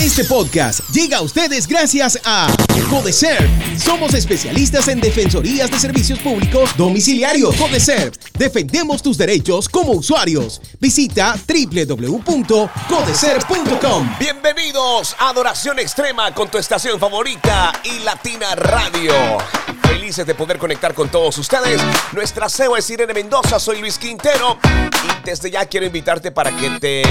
Este podcast llega a ustedes gracias a Codecer. Somos especialistas en defensorías de servicios públicos domiciliarios. Codecer. Defendemos tus derechos como usuarios. Visita www.codecer.com. Bienvenidos a Adoración Extrema con tu estación favorita y Latina Radio. Felices de poder conectar con todos ustedes. Nuestra CEO es Irene Mendoza, soy Luis Quintero y desde ya quiero invitarte para que te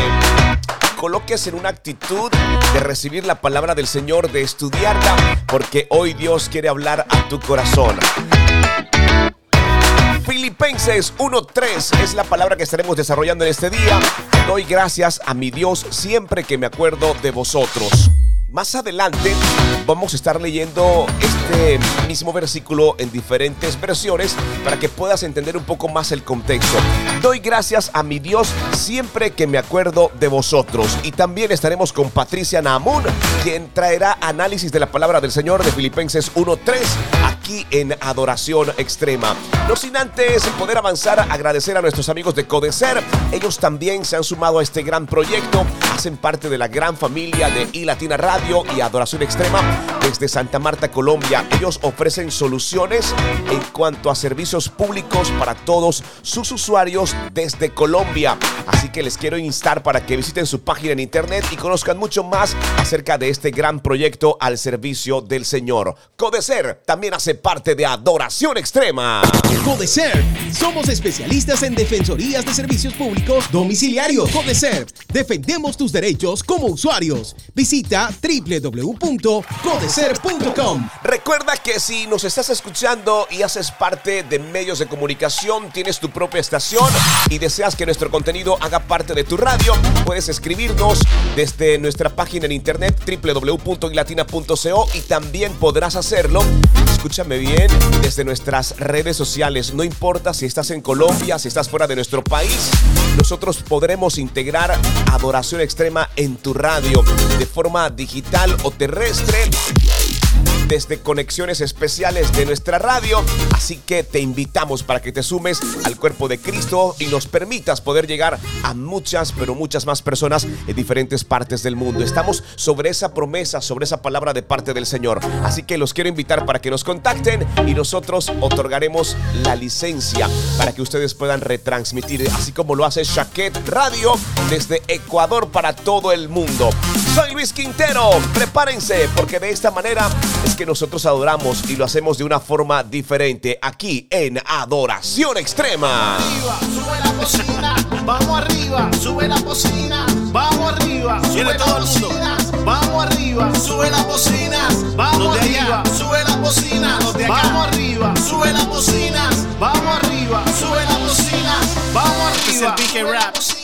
coloques en una actitud de recibir la palabra del Señor, de estudiarla, porque hoy Dios quiere hablar a tu corazón. Filipenses 1.3 es la palabra que estaremos desarrollando en este día. Doy gracias a mi Dios siempre que me acuerdo de vosotros. Más adelante vamos a estar leyendo este mismo versículo en diferentes versiones para que puedas entender un poco más el contexto. Doy gracias a mi Dios siempre que me acuerdo de vosotros. Y también estaremos con Patricia Namun, quien traerá análisis de la palabra del Señor de Filipenses 1.3 aquí en Adoración Extrema. No sin antes poder avanzar, agradecer a nuestros amigos de Codecer. Ellos también se han sumado a este gran proyecto, hacen parte de la gran familia de iLatina Radio y Adoración Extrema desde Santa Marta, Colombia. Ellos ofrecen soluciones en cuanto a servicios públicos para todos sus usuarios desde Colombia. Así que les quiero instar para que visiten su página en internet y conozcan mucho más acerca de este gran proyecto al servicio del Señor. Codecer también hace parte de Adoración Extrema. Codecer. Somos especialistas en defensorías de servicios públicos domiciliarios. Codecer. Defendemos tus derechos como usuarios. Visita www.codecer.com. Recuerda que si nos estás escuchando y haces parte de medios de comunicación, tienes tu propia estación y deseas que nuestro contenido haga parte de tu radio, puedes escribirnos desde nuestra página en internet www.ilatina.co y también podrás hacerlo, escúchame bien, desde nuestras redes sociales. No importa si estás en Colombia, si estás fuera de nuestro país, nosotros podremos integrar adoración extrema en tu radio de forma digital digital o terrestre desde conexiones especiales de nuestra radio. Así que te invitamos para que te sumes al cuerpo de Cristo y nos permitas poder llegar a muchas, pero muchas más personas en diferentes partes del mundo. Estamos sobre esa promesa, sobre esa palabra de parte del Señor. Así que los quiero invitar para que nos contacten y nosotros otorgaremos la licencia para que ustedes puedan retransmitir, así como lo hace Shaquet Radio desde Ecuador para todo el mundo. Soy Luis Quintero, prepárense porque de esta manera es que nosotros adoramos y lo hacemos de una forma diferente aquí en Adoración Extrema. sube la cocina, vamos arriba, sube la cocina, vamos arriba, sube la cocina, vamos arriba, sube la cocina, vamos arriba, sube la cocina, vamos arriba, sube la cocina, vamos arriba, sube la cocina, vamos arriba,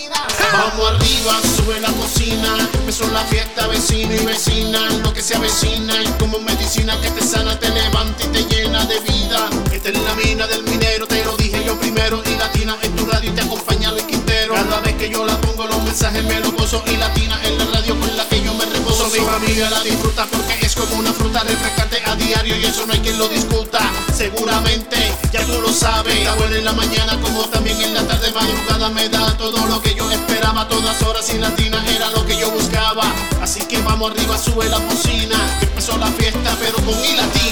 Vamos arriba, sube la cocina. Empezó la fiesta, vecino y vecina. Lo que se avecina y como medicina que te sana, te levanta y te llena de vida. Esta es la mina del minero, te lo dije yo primero. Y latina en tu radio te acompaña el Quintero. Cada vez que yo la pongo, los mensajes me lo gozo. Y latina familia la disfruta porque es como una fruta refrescante a diario y eso no hay quien lo discuta. Seguramente ya tú lo sabes. Está buena en la mañana como también en la tarde madrugada me da todo lo que yo esperaba. Todas horas y latina era lo que yo buscaba. Así que vamos arriba, sube la cocina. empezó la fiesta pero con mi latina.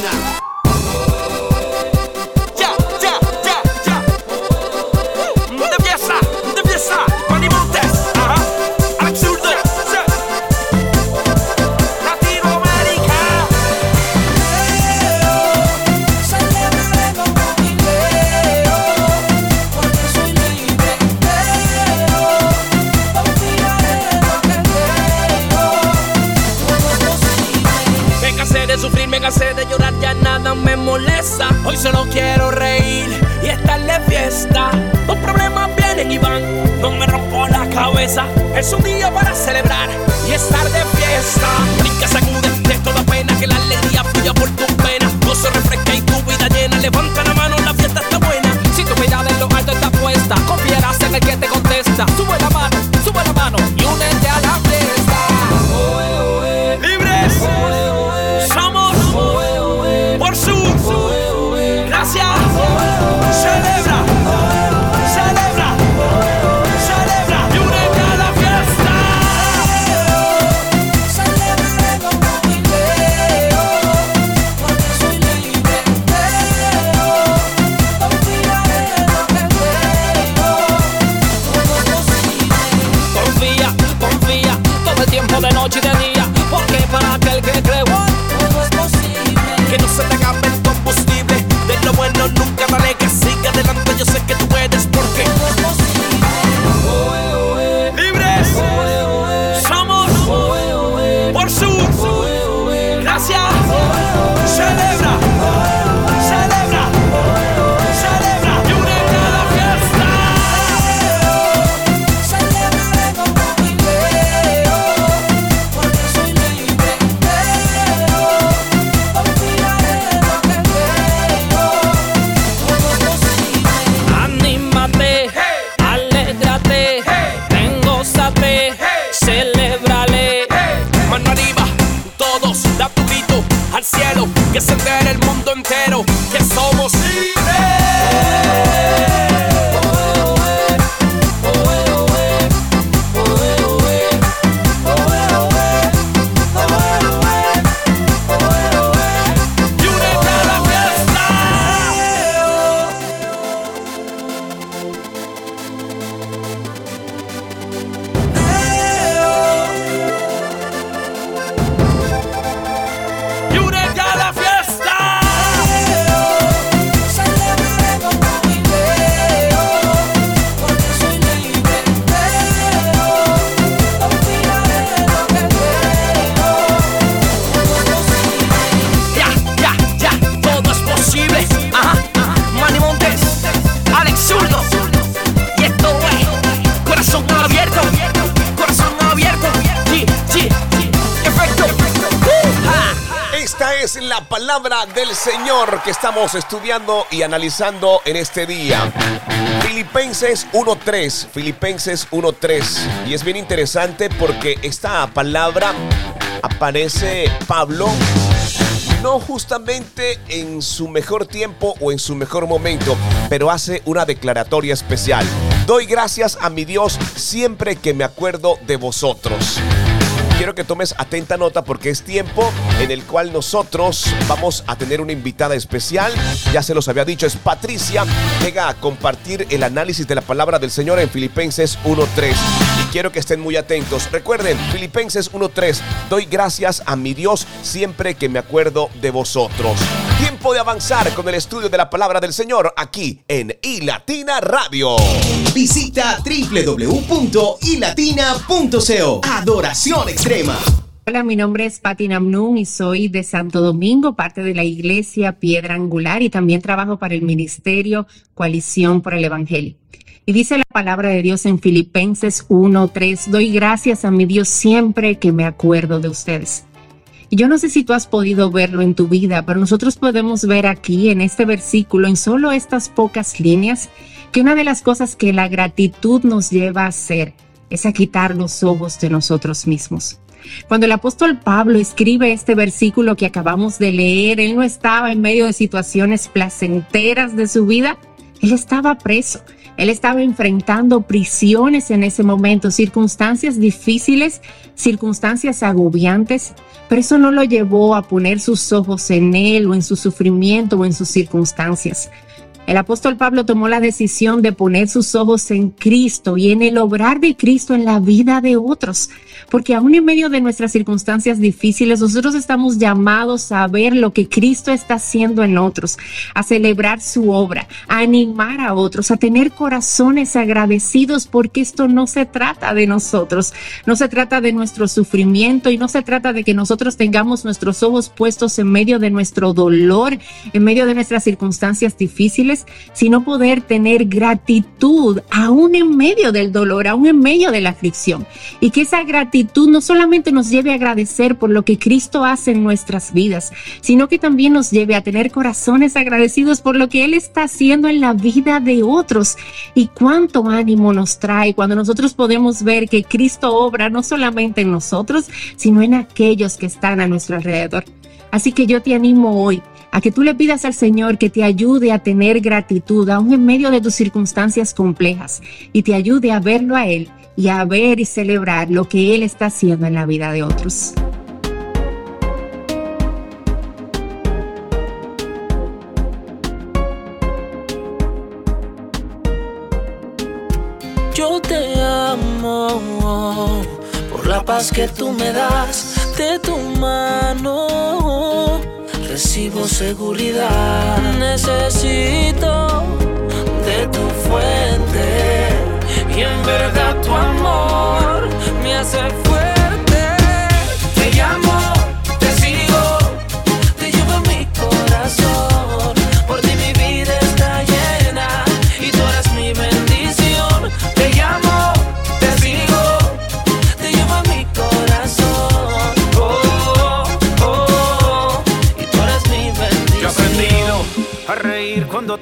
Es un día para celebrar y estar de fiesta. Brinca, sacude de toda pena que la alegría fluya por tu pena. se refresca y tu vida llena. Levanta palabra del Señor que estamos estudiando y analizando en este día. Filipenses 1.3, Filipenses 1.3. Y es bien interesante porque esta palabra aparece Pablo no justamente en su mejor tiempo o en su mejor momento, pero hace una declaratoria especial. Doy gracias a mi Dios siempre que me acuerdo de vosotros quiero que tomes atenta nota porque es tiempo en el cual nosotros vamos a tener una invitada especial. Ya se los había dicho, es Patricia. Llega a compartir el análisis de la palabra del Señor en Filipenses 1.3. Quiero que estén muy atentos. Recuerden, Filipenses 1.3. Doy gracias a mi Dios siempre que me acuerdo de vosotros. Tiempo de avanzar con el estudio de la palabra del Señor aquí en iLatina Radio. Visita www.ilatina.co. Adoración extrema. Hola, mi nombre es Patti Namnun y soy de Santo Domingo, parte de la iglesia Piedra Angular y también trabajo para el ministerio Coalición por el Evangelio. Y dice la palabra de Dios en Filipenses 1:3, doy gracias a mi Dios siempre que me acuerdo de ustedes. Y yo no sé si tú has podido verlo en tu vida, pero nosotros podemos ver aquí en este versículo, en solo estas pocas líneas, que una de las cosas que la gratitud nos lleva a hacer es a quitar los ojos de nosotros mismos. Cuando el apóstol Pablo escribe este versículo que acabamos de leer, él no estaba en medio de situaciones placenteras de su vida, él estaba preso, él estaba enfrentando prisiones en ese momento, circunstancias difíciles, circunstancias agobiantes, pero eso no lo llevó a poner sus ojos en él o en su sufrimiento o en sus circunstancias. El apóstol Pablo tomó la decisión de poner sus ojos en Cristo y en el obrar de Cristo en la vida de otros, porque aún en medio de nuestras circunstancias difíciles, nosotros estamos llamados a ver lo que Cristo está haciendo en otros, a celebrar su obra, a animar a otros, a tener corazones agradecidos, porque esto no se trata de nosotros, no se trata de nuestro sufrimiento y no se trata de que nosotros tengamos nuestros ojos puestos en medio de nuestro dolor, en medio de nuestras circunstancias difíciles, sino poder tener gratitud aún en medio del dolor, aún en medio de la aflicción. Y que esa gratitud no solamente nos lleve a agradecer por lo que Cristo hace en nuestras vidas, sino que también nos lleve a tener corazones agradecidos por lo que Él está haciendo en la vida de otros. Y cuánto ánimo nos trae cuando nosotros podemos ver que Cristo obra no solamente en nosotros, sino en aquellos que están a nuestro alrededor. Así que yo te animo hoy a que tú le pidas al Señor que te ayude a tener gratitud aún en medio de tus circunstancias complejas y te ayude a verlo a Él y a ver y celebrar lo que Él está haciendo en la vida de otros. Yo te amo por la paz que tú me das de tu mano. Recibo seguridad, necesito de tu fuente. Y en verdad tu amor me hace fuerte. Te llamo,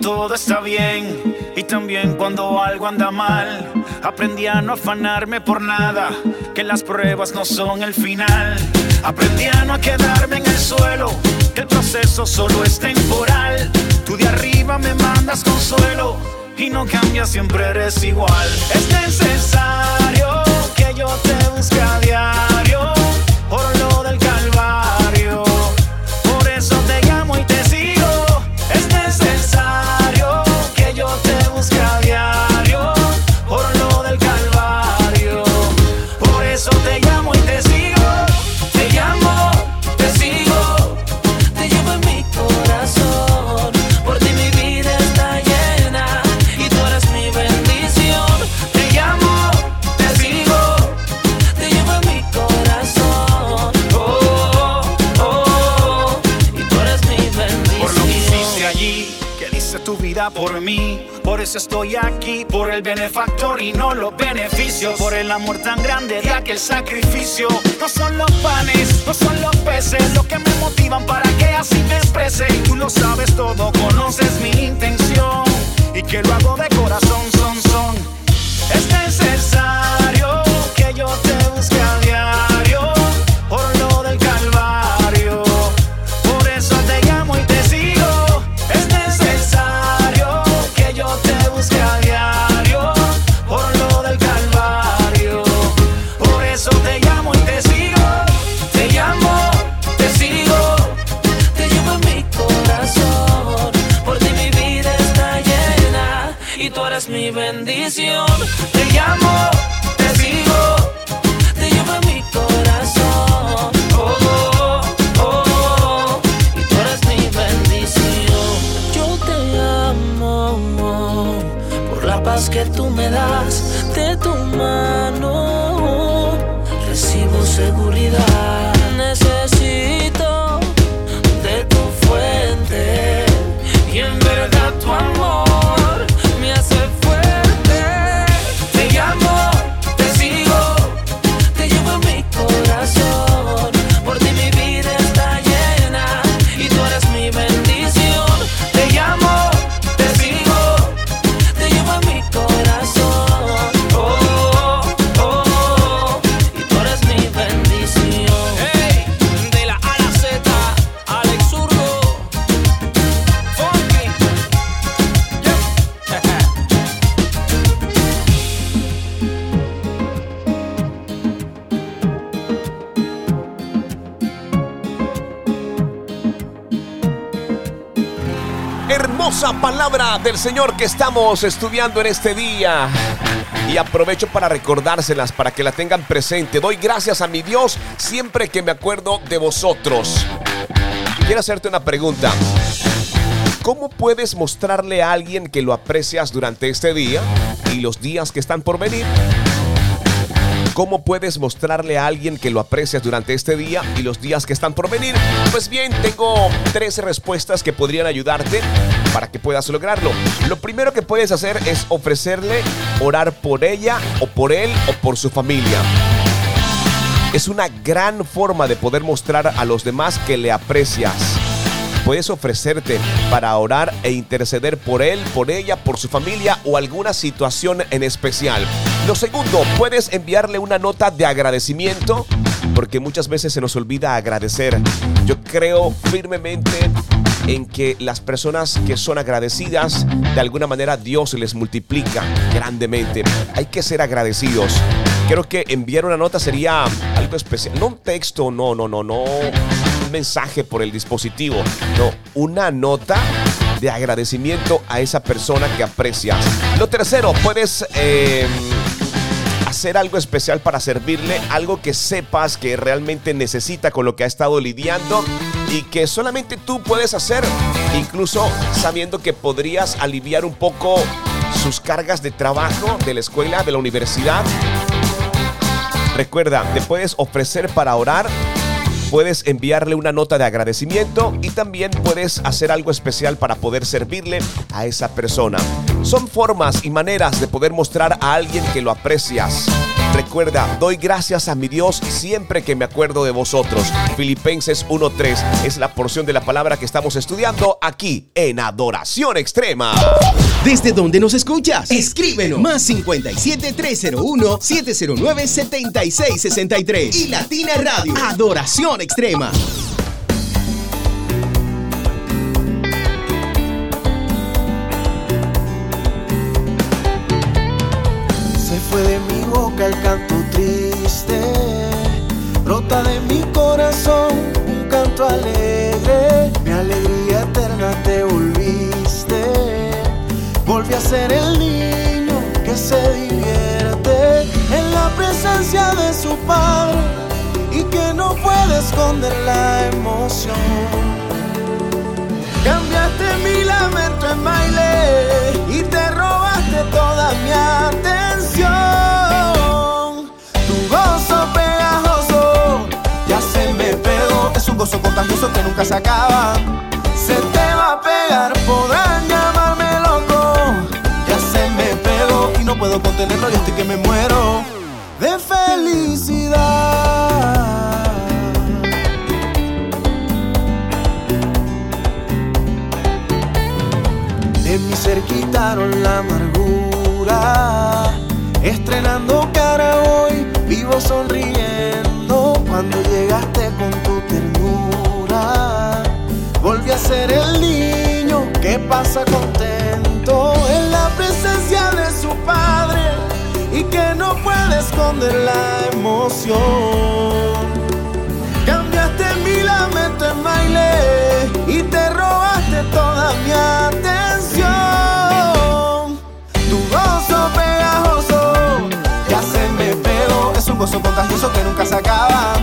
todo está bien y también cuando algo anda mal. Aprendí a no afanarme por nada, que las pruebas no son el final. Aprendí a no quedarme en el suelo, que el proceso solo es temporal. Tú de arriba me mandas consuelo y no cambias, siempre eres igual. Es necesario que yo te busque a diario por mí. Por eso estoy aquí, por el benefactor y no los beneficios. Por el amor tan grande de aquel sacrificio. No son los panes, no son los peces, lo que me motivan para que así me exprese. Y tú lo sabes todo, conoces mi intención. Y que lo hago de corazón, son, son. Es necesario bendición. Del Señor que estamos estudiando en este día. Y aprovecho para recordárselas, para que la tengan presente. Doy gracias a mi Dios siempre que me acuerdo de vosotros. Quiero hacerte una pregunta. ¿Cómo puedes mostrarle a alguien que lo aprecias durante este día y los días que están por venir? ¿Cómo puedes mostrarle a alguien que lo aprecias durante este día y los días que están por venir? Pues bien, tengo tres respuestas que podrían ayudarte para que puedas lograrlo. Lo primero que puedes hacer es ofrecerle orar por ella o por él o por su familia. Es una gran forma de poder mostrar a los demás que le aprecias. Puedes ofrecerte para orar e interceder por él, por ella, por su familia o alguna situación en especial. Lo segundo, puedes enviarle una nota de agradecimiento porque muchas veces se nos olvida agradecer. Yo creo firmemente en que las personas que son agradecidas, de alguna manera Dios les multiplica grandemente. Hay que ser agradecidos. Creo que enviar una nota sería algo especial. No un texto, no, no, no, no. Un mensaje por el dispositivo. No, una nota de agradecimiento a esa persona que aprecias. Lo tercero, puedes... eh, hacer algo especial para servirle, algo que sepas que realmente necesita con lo que ha estado lidiando y que solamente tú puedes hacer, incluso sabiendo que podrías aliviar un poco sus cargas de trabajo de la escuela, de la universidad. Recuerda, te puedes ofrecer para orar puedes enviarle una nota de agradecimiento y también puedes hacer algo especial para poder servirle a esa persona. Son formas y maneras de poder mostrar a alguien que lo aprecias. Recuerda, doy gracias a mi Dios siempre que me acuerdo de vosotros. Filipenses 1.3 es la porción de la palabra que estamos estudiando aquí en Adoración Extrema. ¿Desde dónde nos escuchas? Escríbenos. Más 57 301 709 7663 y Latina Radio. Adoración Extrema. El canto triste, brota de mi corazón un canto alegre, mi alegría eterna te volviste, volví a ser el niño que se divierte en la presencia de su padre y que no puede esconder la emoción. Contagioso que nunca se acaba. Se te va a pegar, podrán llamarme loco. Ya se me pegó y no puedo contenerlo. Yo estoy que me muero de felicidad. De mi ser quitaron la amargura. Estrenando cara hoy, vivo sonriendo. Cuando llegaste ser el niño que pasa contento en la presencia de su padre y que no puede esconder la emoción. Cambiaste mi lamento en baile y te robaste toda mi atención. Tu gozo pegajoso ya se me pegó. Es un gozo contagioso que nunca se acaba.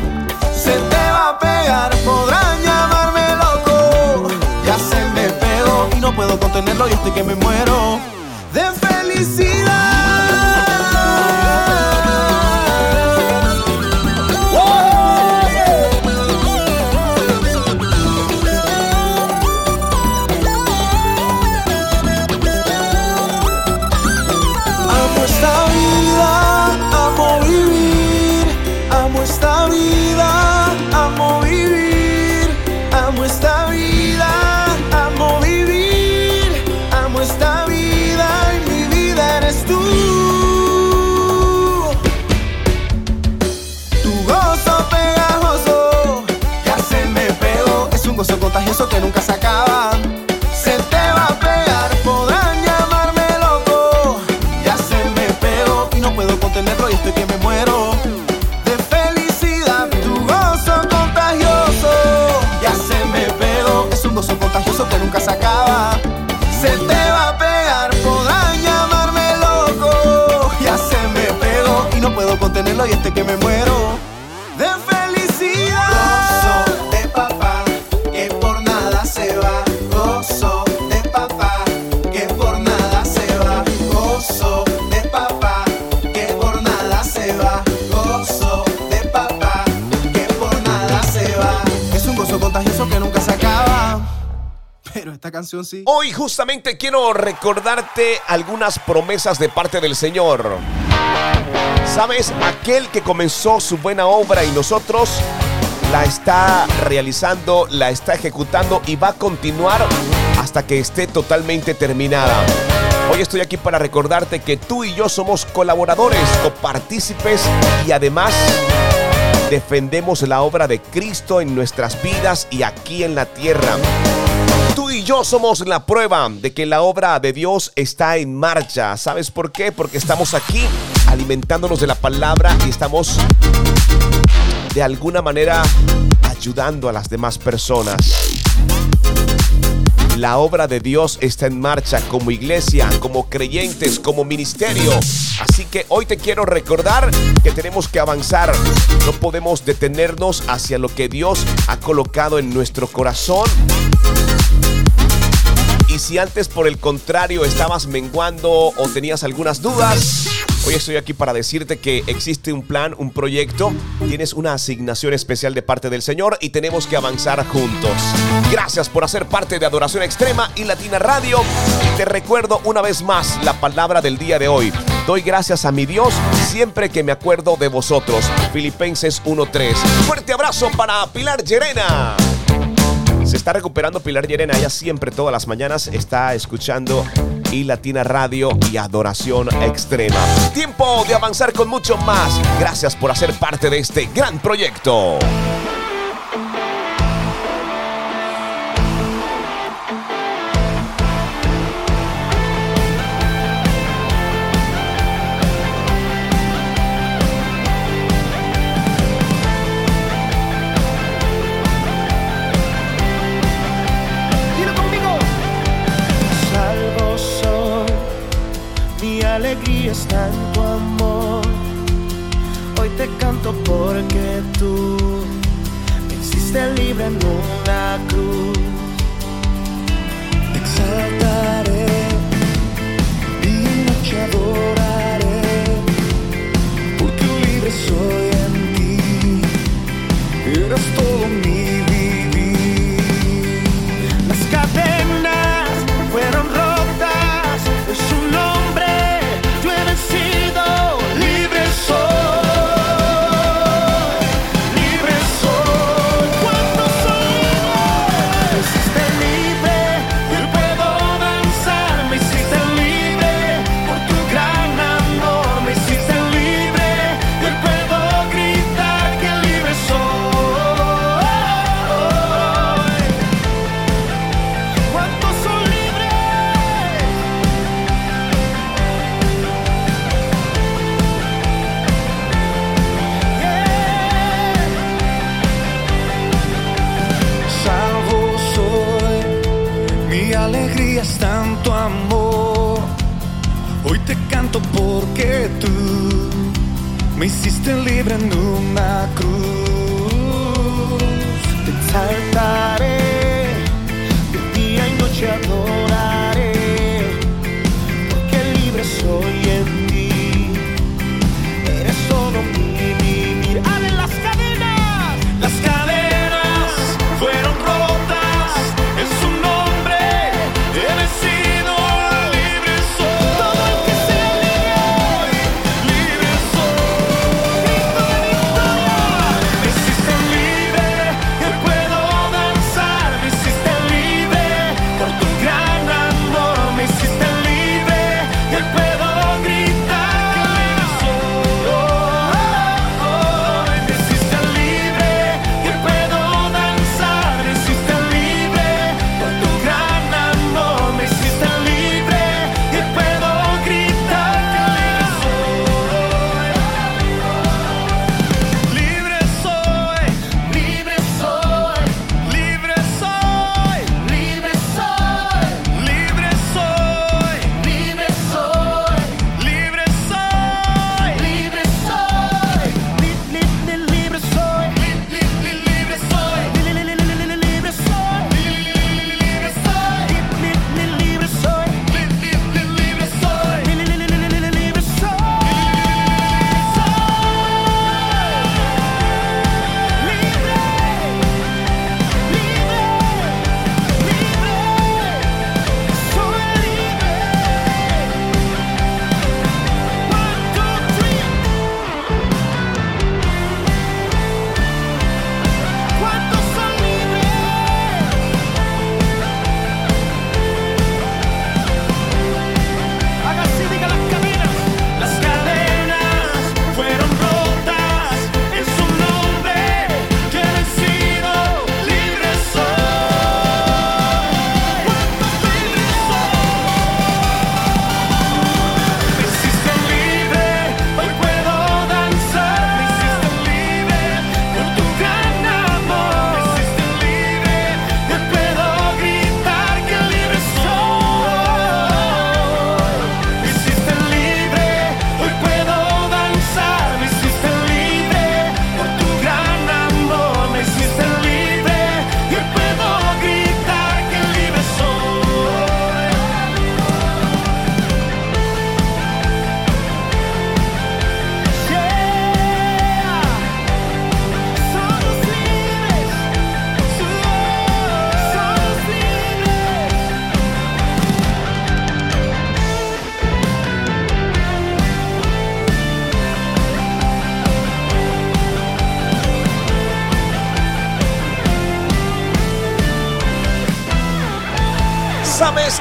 Y contenerlo. Yo estoy que me muero de felicidad. Nunca se acaba. Hoy justamente quiero recordarte algunas promesas de parte del Señor. Sabes, aquel que comenzó su buena obra y nosotros la está realizando, la está ejecutando y va a continuar hasta que esté totalmente terminada. Hoy estoy aquí para recordarte que tú y yo somos colaboradores, copartícipes y además defendemos la obra de Cristo en nuestras vidas y aquí en la tierra. Tú y yo somos la prueba de que la obra de Dios está en marcha. ¿Sabes por qué? Porque estamos aquí alimentándonos de la palabra y estamos de alguna manera ayudando a las demás personas. La obra de Dios está en marcha como iglesia, como creyentes, como ministerio. Así que hoy te quiero recordar que tenemos que avanzar. No podemos detenernos hacia lo que Dios ha colocado en nuestro corazón. Y si antes por el contrario estabas menguando o tenías algunas dudas, hoy estoy aquí para decirte que existe un plan, un proyecto, tienes una asignación especial de parte del Señor y tenemos que avanzar juntos. Gracias por hacer parte de Adoración Extrema y Latina Radio. Te recuerdo una vez más la palabra del día de hoy. Doy gracias a mi Dios siempre que me acuerdo de vosotros. Filipenses 1.3. Fuerte abrazo para Pilar Llerena. Se está recuperando Pilar Llerena. Ella siempre, todas las mañanas, está escuchando y Latina Radio y Adoración Extrema. Tiempo de avanzar con mucho más. Gracias por hacer parte de este gran proyecto. Tu amor. Hoy te canto porque tú me hiciste libre en una cruz. Me hiciste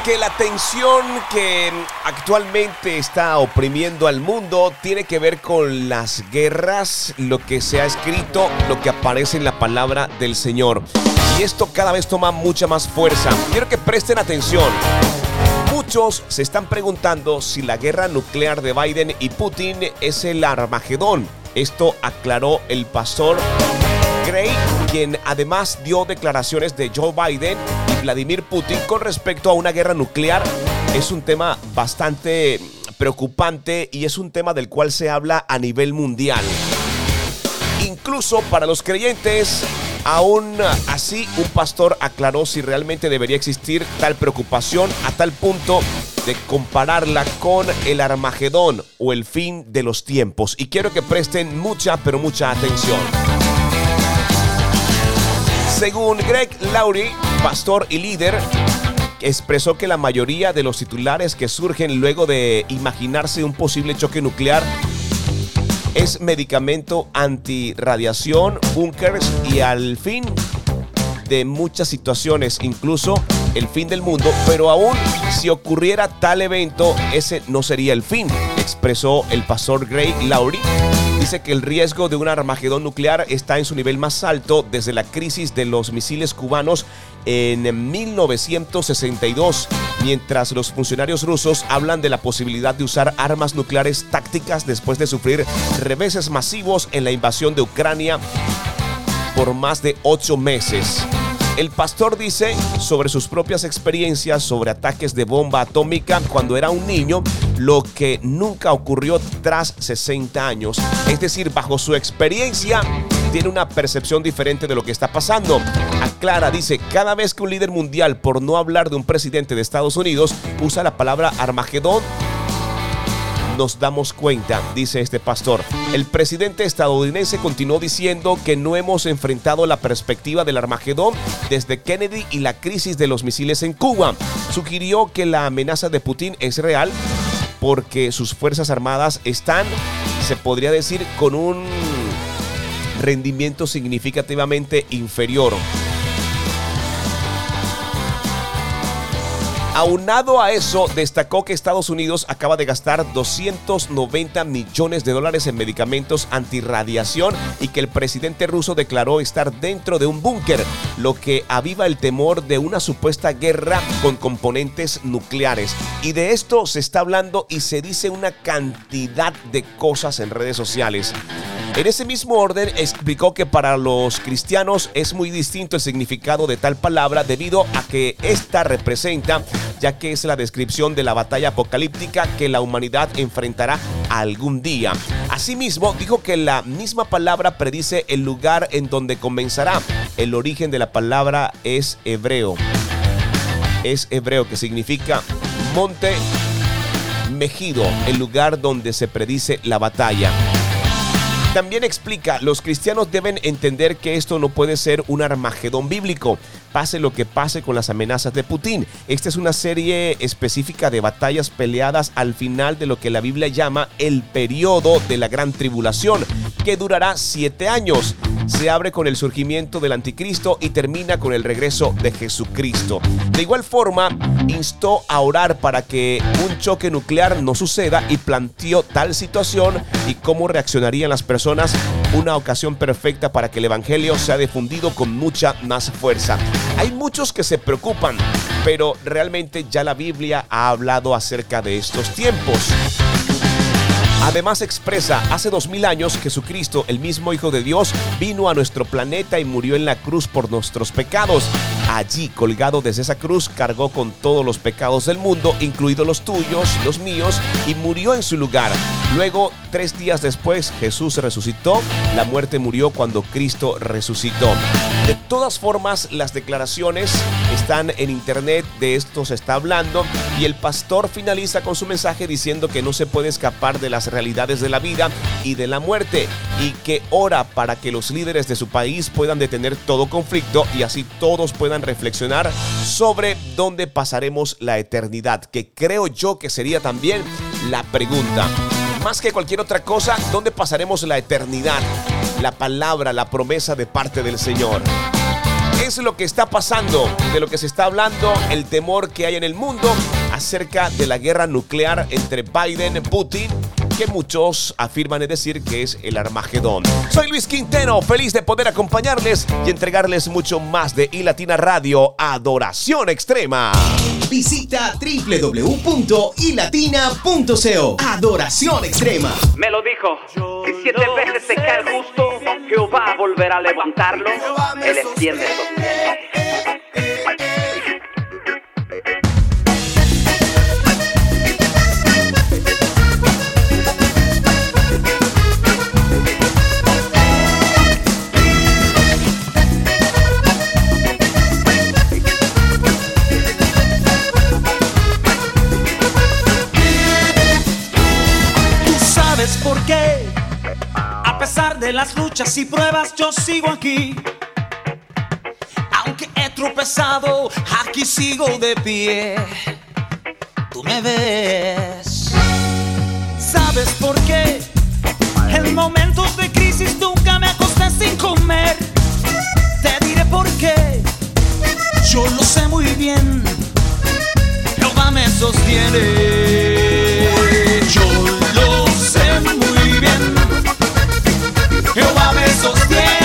que la tensión que actualmente está oprimiendo al mundo tiene que ver con las guerras, lo que se ha escrito, lo que aparece en la palabra del Señor. Y esto cada vez toma mucha más fuerza. Quiero que presten atención. Muchos se están preguntando si la guerra nuclear de Biden y Putin es el Armagedón. Esto aclaró el pastor Gray, quien además dio declaraciones de Joe Biden y Vladimir Putin con respecto a una guerra nuclear. Es un tema bastante preocupante y es un tema del cual se habla a nivel mundial. Incluso para los creyentes, aún así un pastor aclaró si realmente debería existir tal preocupación a tal punto de compararla con el Armagedón o el fin de los tiempos. Y quiero que presten mucha, pero mucha atención. Según Greg Laurie, pastor y líder, expresó que la mayoría de los titulares que surgen luego de imaginarse un posible choque nuclear es medicamento antirradiación, búnkers y al fin de muchas situaciones, incluso el fin del mundo, pero aún si ocurriera tal evento, ese no sería el fin, expresó el pastor Gray Laurie dice que el riesgo de un armagedón nuclear está en su nivel más alto desde la crisis de los misiles cubanos en 1962, mientras los funcionarios rusos hablan de la posibilidad de usar armas nucleares tácticas después de sufrir reveses masivos en la invasión de Ucrania por más de ocho meses. El pastor dice sobre sus propias experiencias sobre ataques de bomba atómica cuando era un niño, lo que nunca ocurrió tras 60 años. Es decir, bajo su experiencia, tiene una percepción diferente de lo que está pasando. Aclara, dice, cada vez que un líder mundial, por no hablar de un presidente de Estados Unidos, usa la palabra Armagedón, nos damos cuenta, dice este pastor. El presidente estadounidense continuó diciendo que no hemos enfrentado la perspectiva del Armagedón desde Kennedy y la crisis de los misiles en Cuba. Sugirió que la amenaza de Putin es real porque sus Fuerzas Armadas están, se podría decir, con un rendimiento significativamente inferior. Aunado a eso, destacó que Estados Unidos acaba de gastar 290 millones de dólares en medicamentos antirradiación y que el presidente ruso declaró estar dentro de un búnker, lo que aviva el temor de una supuesta guerra con componentes nucleares. Y de esto se está hablando y se dice una cantidad de cosas en redes sociales. En ese mismo orden explicó que para los cristianos es muy distinto el significado de tal palabra debido a que esta representa, ya que es la descripción de la batalla apocalíptica que la humanidad enfrentará algún día. Asimismo, dijo que la misma palabra predice el lugar en donde comenzará. El origen de la palabra es hebreo. Es hebreo que significa monte Mejido, el lugar donde se predice la batalla. También explica, los cristianos deben entender que esto no puede ser un armagedón bíblico, pase lo que pase con las amenazas de Putin. Esta es una serie específica de batallas peleadas al final de lo que la Biblia llama el periodo de la gran tribulación, que durará siete años. Se abre con el surgimiento del anticristo y termina con el regreso de Jesucristo. De igual forma, instó a orar para que un choque nuclear no suceda y planteó tal situación y cómo reaccionarían las personas, una ocasión perfecta para que el Evangelio sea difundido con mucha más fuerza. Hay muchos que se preocupan, pero realmente ya la Biblia ha hablado acerca de estos tiempos. Además expresa, hace dos mil años Jesucristo, el mismo Hijo de Dios, vino a nuestro planeta y murió en la cruz por nuestros pecados. Allí, colgado desde esa cruz, cargó con todos los pecados del mundo, incluidos los tuyos, los míos, y murió en su lugar. Luego, tres días después, Jesús resucitó. La muerte murió cuando Cristo resucitó. De todas formas, las declaraciones están en internet, de esto se está hablando, y el pastor finaliza con su mensaje diciendo que no se puede escapar de las realidades de la vida y de la muerte, y que ora para que los líderes de su país puedan detener todo conflicto y así todos puedan reflexionar sobre dónde pasaremos la eternidad, que creo yo que sería también la pregunta. Más que cualquier otra cosa, ¿dónde pasaremos la eternidad? La palabra, la promesa de parte del Señor. es lo que está pasando, de lo que se está hablando, el temor que hay en el mundo acerca de la guerra nuclear entre Biden Putin que muchos afirman es decir que es el Armagedón. Soy Luis Quintero, feliz de poder acompañarles y entregarles mucho más de iLatina Radio Adoración Extrema. Visita www.ilatina.co. Adoración Extrema. Me lo dijo. Si siete veces se cae el justo, Jehová volverá a levantarlo. Él extiende esos luchas y pruebas, yo sigo aquí. Aunque he tropezado, aquí sigo de pie. Tú me ves. ¿Sabes por qué? En momentos de crisis nunca me acosté sin comer. Te diré por qué. Yo lo sé muy bien. Jehová me sostiene. Yo lo sé muy bien. Jehová me sostiene. Yo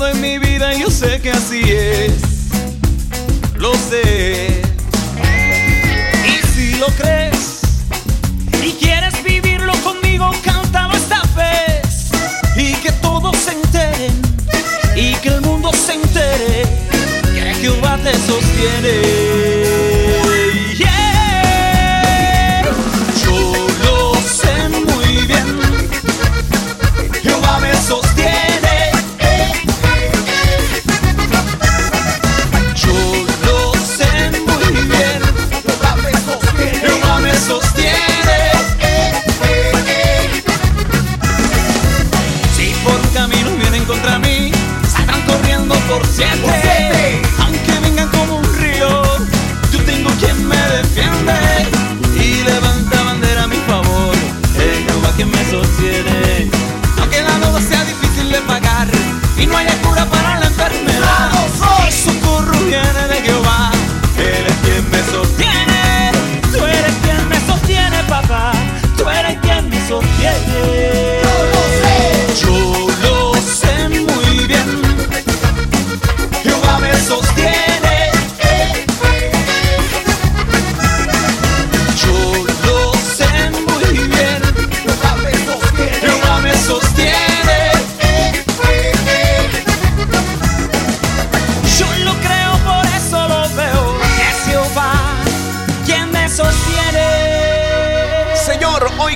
en mi vida yo sé que así es. Lo sé. Y si lo crees y quieres vivirlo conmigo, cántalo esta vez. Y que todos se enteren y que el mundo se entere que Jehová te sostiene.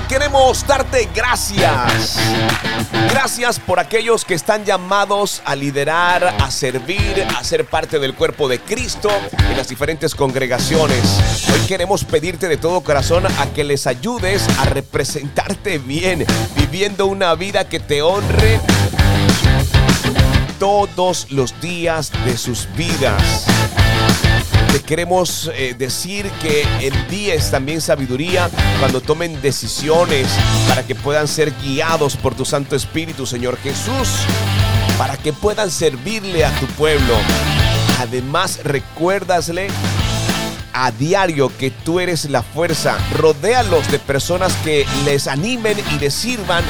Queremos darte gracias. Gracias por aquellos que están llamados a liderar, a servir, a ser parte del cuerpo de Cristo en las diferentes congregaciones. Hoy queremos pedirte de todo corazón a que les ayudes a representarte bien, viviendo una vida que te honre todos los días de sus vidas. Te queremos eh, decir que envíes también sabiduría cuando tomen decisiones para que puedan ser guiados por tu Santo Espíritu, Señor Jesús, para que puedan servirle a tu pueblo. Además, recuérdasle a diario que tú eres la fuerza. Rodéalos de personas que les animen y les sirvan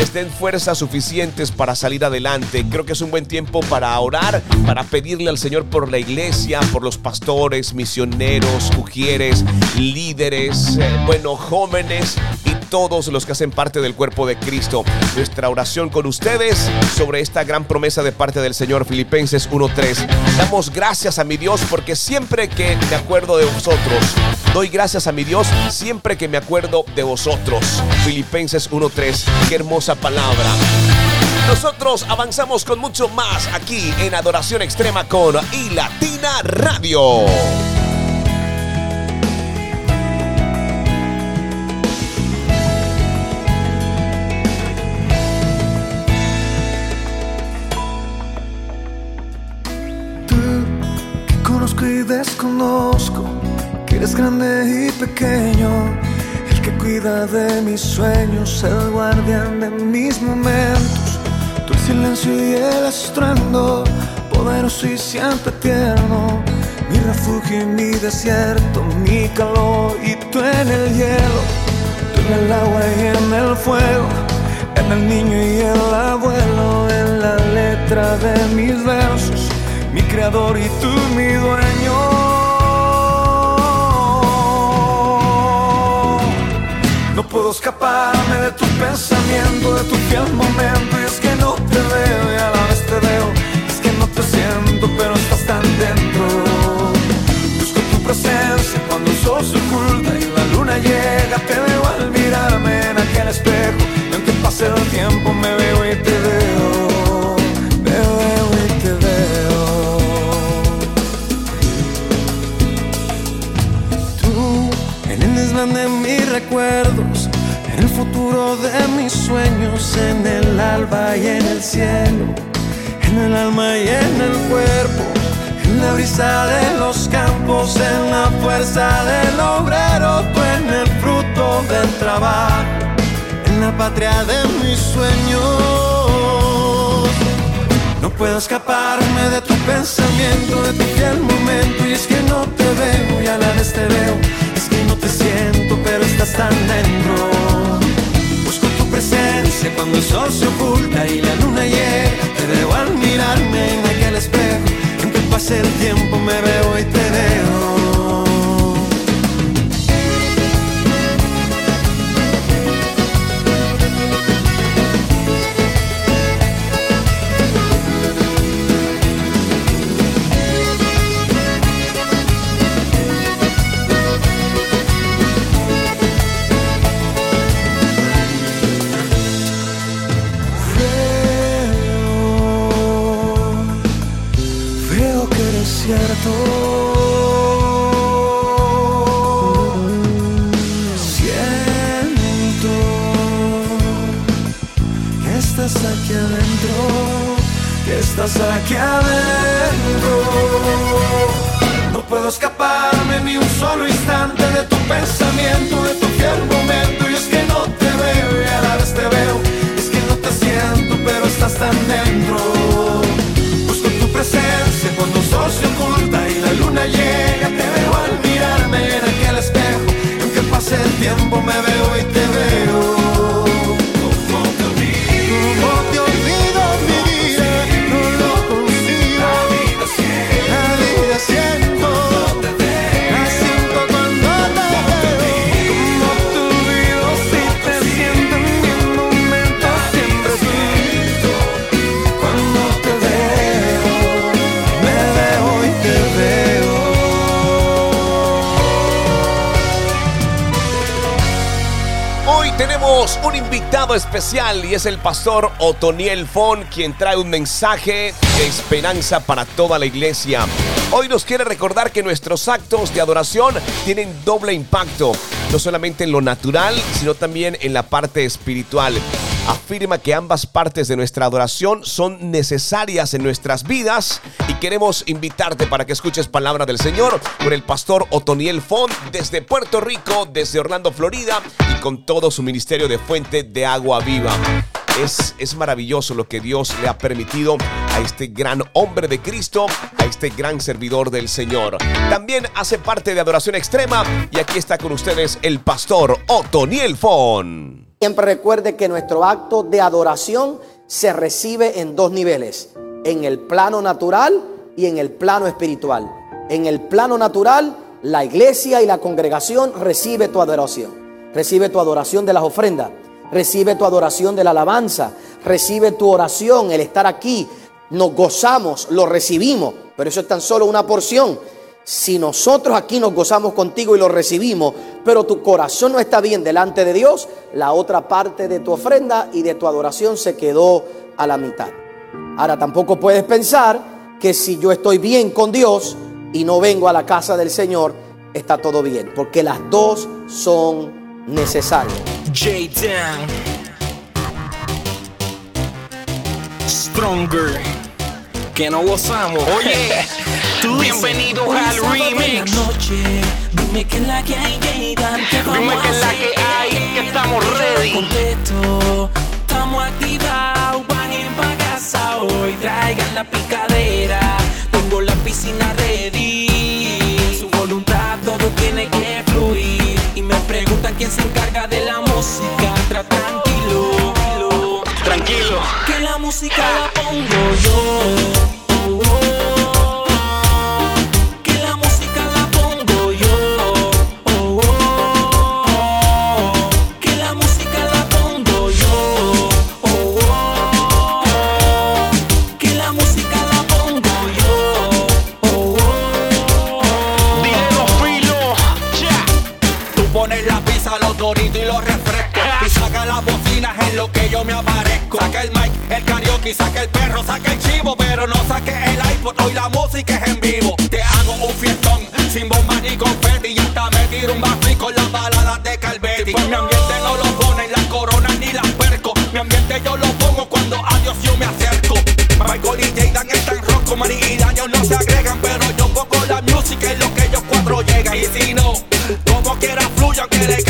les den fuerzas suficientes para salir adelante. Creo que es un buen tiempo para orar, para pedirle al Señor por la iglesia, por los pastores, misioneros, ujieres, líderes, eh, bueno, jóvenes y todos los que hacen parte del cuerpo de Cristo. Nuestra oración con ustedes sobre esta gran promesa de parte del Señor Filipenses 1.3. Damos gracias a mi Dios porque siempre que me acuerdo de vosotros, doy gracias a mi Dios siempre que me acuerdo de vosotros. Filipenses 1.3, qué hermosa palabra. Nosotros avanzamos con mucho más aquí en Adoración Extrema con y Latina Radio. Conozco y desconozco, que eres grande y pequeño, el que cuida de mis sueños, el guardián de mis momentos, el silencio y el estruendo, poderoso y siempre tierno, mi refugio y mi desierto, mi calor y tú en el hielo, tú en el agua y en el fuego, en el niño y el abuelo, en la letra de mis versos creador y tú mi dueño. No puedo escaparme de tu pensamiento, de tu fiel momento, y es que no te veo y a la vez te veo, es que no te siento, pero estás tan dentro. Busco tu presencia cuando el sol se oculta y la luna llega, te veo al mirarme en aquel espejo, y aunque pase el tiempo sueños, en el alba y en el cielo, en el alma y en el cuerpo, en la brisa de los campos, en la fuerza del obrero, tú en el fruto del trabajo, en la patria de mis sueños. No puedo escaparme de tu pensamiento, de tu fiel momento. Y es que no te veo y a la vez te veo. Es que no te siento, pero estás tan dentro. Presencia cuando el sol se oculta y la luna llega. Te veo al mirarme en aquel espejo. En que pase el tiempo me veo y te. Veo, estás aquí adentro. No puedo escaparme ni un solo instante de tu pensamiento, de tu fiel momento. Y es que no te veo y a la vez te veo. Es que no te siento, pero estás tan dentro. Busco tu presencia cuando se oculta y la luna llega. Te veo al mirarme en aquel espejo. Y aunque pase el tiempo, me veo y te veo. Tenemos un invitado especial y es el pastor Otoniel Fon, quien trae un mensaje de esperanza para toda la iglesia. Hoy nos quiere recordar que nuestros actos de adoración tienen doble impacto, no solamente en lo natural, sino también en la parte espiritual. Afirma que ambas partes de nuestra adoración son necesarias en nuestras vidas y queremos invitarte para que escuches palabra del Señor con el pastor Otoniel Font desde Puerto Rico, desde Orlando, Florida y con todo su ministerio de fuente de agua viva. Es, es, maravilloso lo que Dios le ha permitido a este gran hombre de Cristo, a este gran servidor del Señor. También hace parte de Adoración Extrema y aquí está con ustedes el pastor Otoniel Fon. Siempre recuerde que nuestro acto de adoración se recibe en dos niveles, en el plano natural y en el plano espiritual. En el plano natural, la iglesia y la congregación recibe tu adoración. Recibe tu adoración de las ofrendas. Recibe tu adoración de la alabanza. Recibe tu oración, el estar aquí. Nos gozamos, lo recibimos. Pero eso es tan solo una porción. Si nosotros aquí nos gozamos contigo y lo recibimos, pero tu corazón no está bien delante de Dios, la otra parte de tu ofrenda y de tu adoración se quedó a la mitad. Ahora tampoco puedes pensar que si yo estoy bien con Dios y no vengo a la casa del Señor, está todo bien, porque las dos son necesarias. Stronger. Que no gozamos. Oye, bienvenido al remix. Dime que es la que hay, Jaydan, que Dime que la que hay, que estamos ready. Completo, estamos activados, van pa' casa hoy. Traigan la picadera, tengo la piscina ready. Su voluntad todo tiene que fluir. Y me preguntan quién se encarga de la música. Tra tranquilo, Tranquilo. que la música la pongo yo. Karaoke, saca el perro, saca el chivo. Pero no saque el iPod, hoy la música es en vivo. Te hago un fiestón, sin bomba ni confeti. Y hasta me tiro un bafi con las baladas de Calvetti. Pues mi ambiente no lo ponen las coronas ni las percos. Mi ambiente yo lo pongo cuando a Dios yo me acerco. Michael y Jaydan están rocco, Manny y Daniel no se agregan. Pero yo pongo la música en lo que ellos cuatro llegan. Y si no, como quiera fluya, aunque le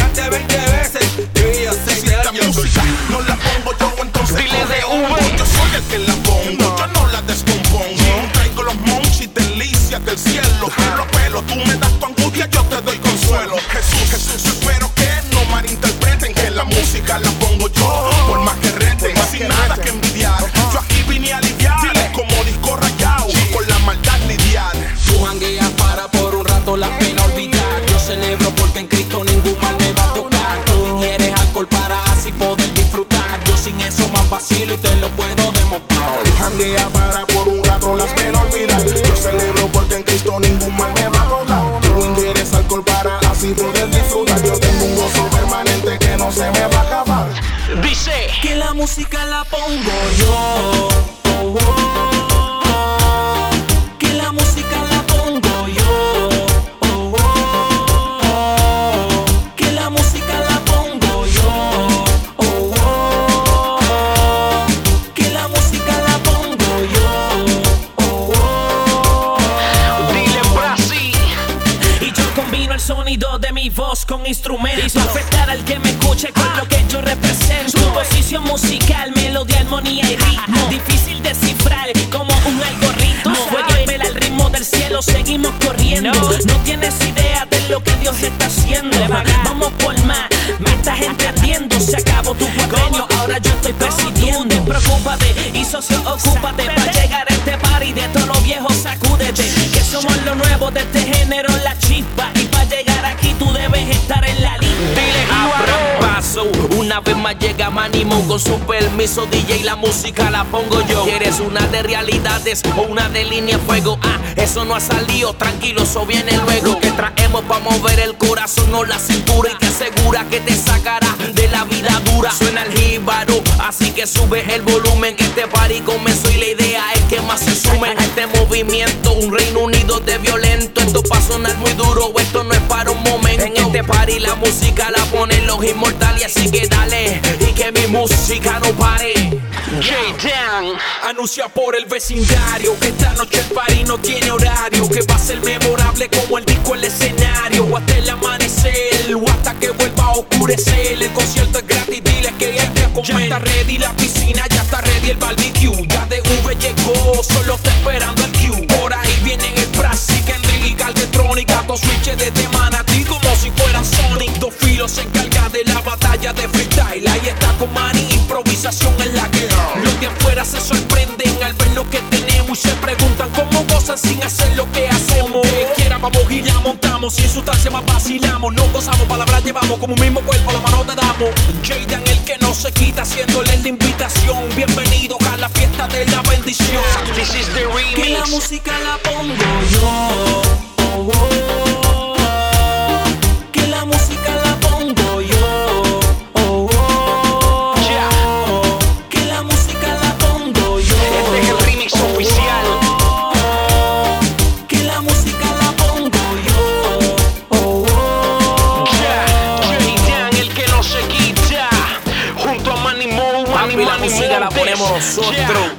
la pongo yo. ¿Quieres una de realidades o una de línea fuego? Ah, eso no ha salido, tranquilo, eso viene luego. Que traemos para mover el corazón o la cintura Y que asegura que te sacará de la vida dura. Suena el jíbaro, así que sube el volumen Que este party comenzó y la idea es que más se sumen a este movimiento Un Reino Unido de violento, esto va a sonar muy duro Esto no es para un momento. En este party la música la ponen los inmortales Así que dale, y que mi música no pare. Anuncia por el vecindario que esta noche el party no tiene horario Que va a ser memorable como el disco el escenario O hasta el amanecer o hasta que vuelva a oscurecer. El concierto es gratis, dile que hay que comer Ya está ready la piscina, ya está ready el barbecue Ya de V llegó, solo está esperando el Q. Por ahí vienen el Brasil, Kendrick y Galgetrónica Dos switches de Manatí como si fueran Sonic. Dos filos se encarga de la batalla de freestyle Ahí está con Manny, improvisación en la que de afuera se sorprenden al ver lo que tenemos Y se preguntan cómo gozan sin hacer lo que hacemos Que quieran vamos y la montamos. Sin sustancia más vacilamos. No gozamos, palabras llevamos. Como un mismo cuerpo, la mano te damos. Jaden, el que no se quita, haciéndole la invitación. Bienvenido a la fiesta de la bendición. This is the remix. Que la música la pongo yo. Nosotros. Ya.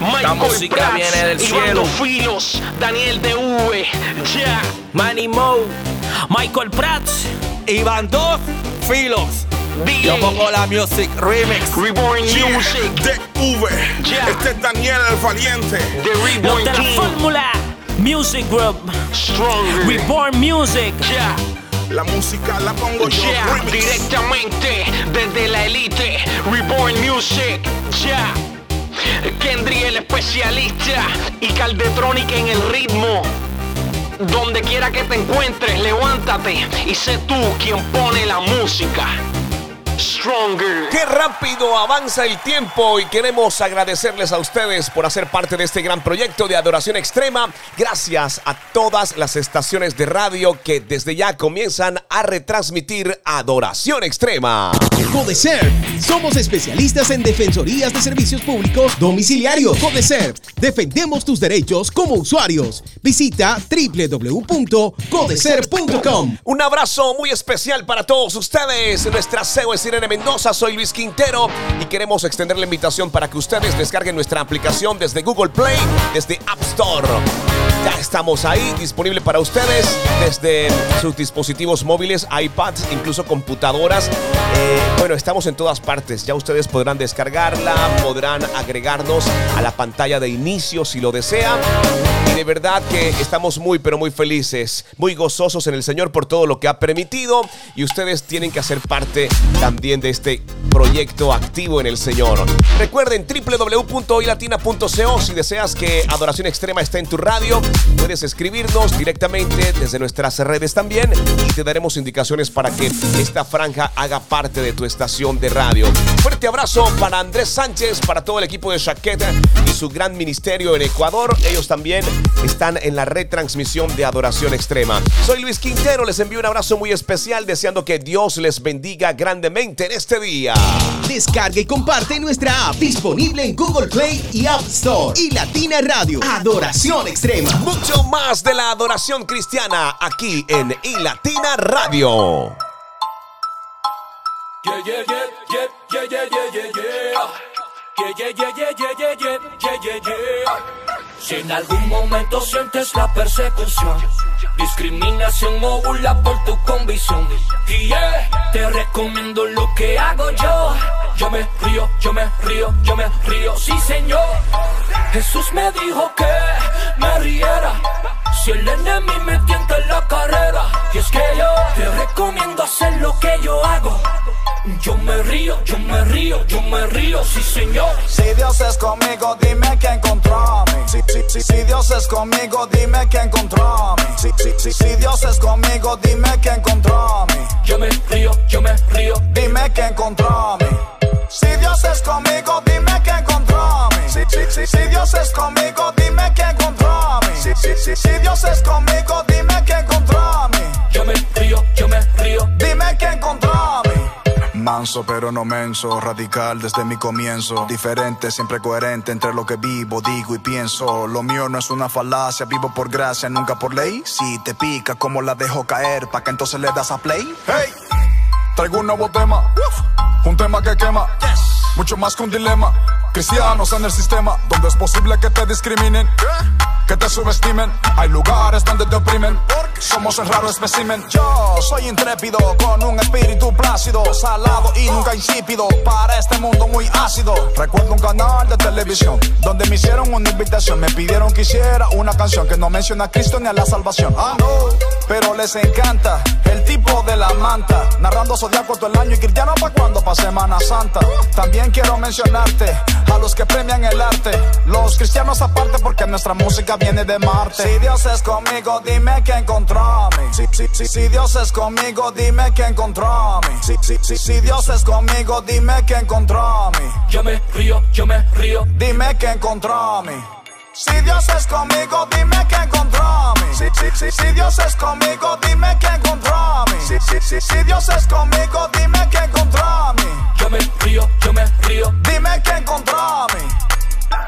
Michael La música Prats, viene del Iván cielo. Dos Filos, Daniel de V. Ya. Manny Mo, Michael Prats. Iván Dos Filos. DJ. Yo pongo la music remix. Reborn Yeah, Music. DV. Yeah. Este es Daniel el Valiente. The Los Reborn de la fórmula. Music Group. Stronger. Reborn Music. Ya. La música la pongo yo. Directamente desde la elite, Reborn Music, ya. Kendry el especialista y Caldetronic en el ritmo. Donde quiera que te encuentres, levántate y sé tú quien pone la música. Stronger. Qué rápido avanza el tiempo y queremos agradecerles a ustedes por hacer parte de este gran proyecto de adoración extrema. Gracias a todas las estaciones de radio que desde ya comienzan a retransmitir adoración extrema. Codecer. Somos especialistas en defensorías de servicios públicos domiciliarios. Codecer. Defendemos tus derechos como usuarios. Visita www.codecer.com. Un abrazo muy especial para todos ustedes. Nuestra CEO es Irene Mendoza, soy Luis Quintero y queremos extender la invitación para que ustedes descarguen nuestra aplicación desde Google Play, desde App Store. Ya estamos ahí, disponible para ustedes desde sus dispositivos móviles, iPads, incluso computadoras. Eh, bueno, estamos en todas partes. Ya ustedes podrán descargarla, podrán agregarnos a la pantalla de inicio si lo desean. Y de verdad que estamos muy, pero muy felices, muy gozosos en el Señor por todo lo que ha permitido. Y ustedes tienen que hacer parte también de este proyecto activo en el Señor. Recuerden www.hoylatina.co si deseas que Adoración Extrema esté en tu radio. Puedes escribirnos directamente desde nuestras redes también y te daremos indicaciones para que esta franja haga parte de tu estación de radio. Fuerte abrazo para Andrés Sánchez, para todo el equipo de Shaqueta y su gran ministerio en Ecuador. Ellos también están en la retransmisión de Adoración Extrema. Soy Luis Quintero, les envío un abrazo muy especial deseando que Dios les bendiga grandemente en este día. Descarga y comparte nuestra app disponible en Google Play y App Store. Y Latina Radio, Adoración Extrema. Mucho más de la adoración cristiana aquí en Y Latina Radio. Si en algún momento sientes la persecución discriminación o burla por tu convicción, y te recomiendo lo que hago yo. Yo me río, yo me río, yo me río, sí señor. Jesús me dijo que me riera. Si el enemigo me tienta en la carrera, y es que yo te recomiendo hacer lo que yo hago. Yo me río, yo me río, yo me río, sí señor. Si Dios es conmigo, dime quién contra mí. Si, si, si, si Dios es conmigo, dime quién contra mí. Si, si, si, si Dios es conmigo, dime quién contra mí. Yo me río, yo me río. Dime quién contra mí. Si Dios es conmigo, dime quién contra mí. Si, si, si, si Dios es conmigo, dime quién contra mí. Si, si, si, si Dios es conmigo, Manso pero no menso, radical desde mi comienzo. Diferente, siempre coherente entre lo que vivo, digo y pienso. Lo mío no es una falacia, vivo por gracia, nunca por ley. Si te pica, como la dejo caer? ¿Pa' que entonces le das a play? Hey, traigo un nuevo tema, un tema que quema. Mucho más que un dilema. Cristianos en el sistema, donde es posible que te discriminen, que te subestimen. Hay lugares donde te oprimen. Somos el raro espécimen. Yo soy intrépido, con un espíritu plácido, salado y nunca insípido. Para este mundo muy ácido. Recuerdo un canal de televisión donde me hicieron una invitación. Me pidieron que hiciera una canción que no menciona a Cristo ni a la salvación. Ah, no, pero les encanta el tipo de la manta. Narrando zodiaco todo el año y cristiano pa' cuando pa' Semana Santa. También quiero mencionarte a los que premian el arte. Los cristianos aparte porque nuestra música viene de Marte. Si Dios es conmigo, dime que mí. Si, si, si, si Dios es conmigo, dime que mí. Si, si, si, si Dios es conmigo, dime que mí. Yo me río, yo me río. Dime que mí. Si Dios es conmigo, dime que mí. Si, si, si, si Dios es conmigo, dime que mí. Si, si, si, si Dios es conmigo, dime que mí. Yo me río, yo me río. Dime que mí.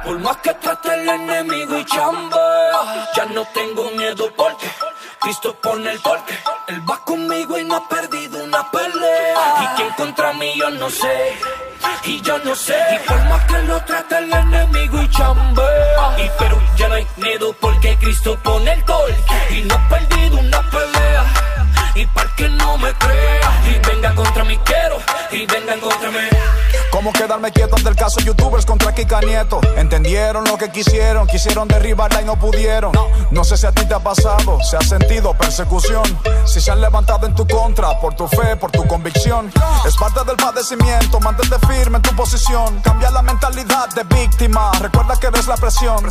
Por más que trate el enemigo y chambea, ya no tengo miedo porque Cristo pone el torque. Él va conmigo y no ha perdido una pelea. Y quien contra mí yo no sé, y yo no sé. Y por más que lo trate el enemigo y chambea, y pero ya no hay miedo porque Cristo pone el torque. Y no ha perdido una pelea. Y para que no me crea, y venga contra mí quiero, y vengan contra mí. ¿Cómo quedarme quieto ante el caso youtubers contra Kika Nieto? Entendieron lo que quisieron, quisieron derribarla y no pudieron. No sé si a ti te ha pasado, se ha sentido persecución. Si se han levantado en tu contra, por tu fe, por tu convicción. Es parte del padecimiento, mantente firme en tu posición. Cambia la mentalidad de víctima, recuerda que eres la presión.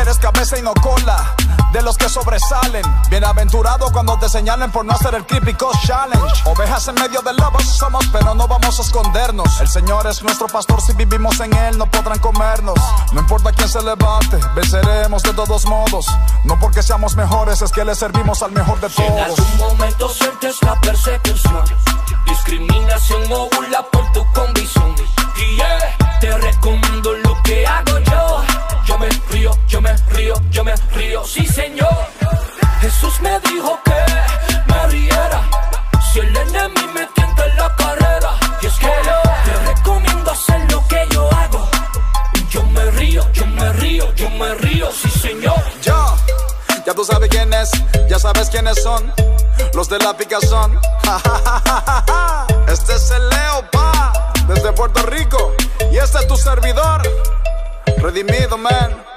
Eres cabeza y no cola, de los que sobresalen. Bienaventurado cuando te señalen por no hacer el Creepy Coast Challenge. Ovejas en medio del lobo somos, pero no vamos a escondernos. El Señor es nuestro pastor, si vivimos en Él no podrán comernos. No importa quién se levante, venceremos de todos modos. No porque seamos mejores, es que le servimos al mejor de Si en todos. algún momento sientes la persecución, discriminación o burla por tu condición, y yeah, te recomiendo lo que hago yo. Yo me río, yo me río, yo me río, sí señor. Jesús me dijo que si el enemigo me tienta en la carrera. Y es que te recomiendo hacer lo que yo hago. Yo me río, yo me río, yo me río, sí señor. Yo, ya tú sabes quién es, ya sabes quiénes son. Los de la picazón. Este es el Leo Pa, desde Puerto Rico. Y este es tu servidor, Redimido Man.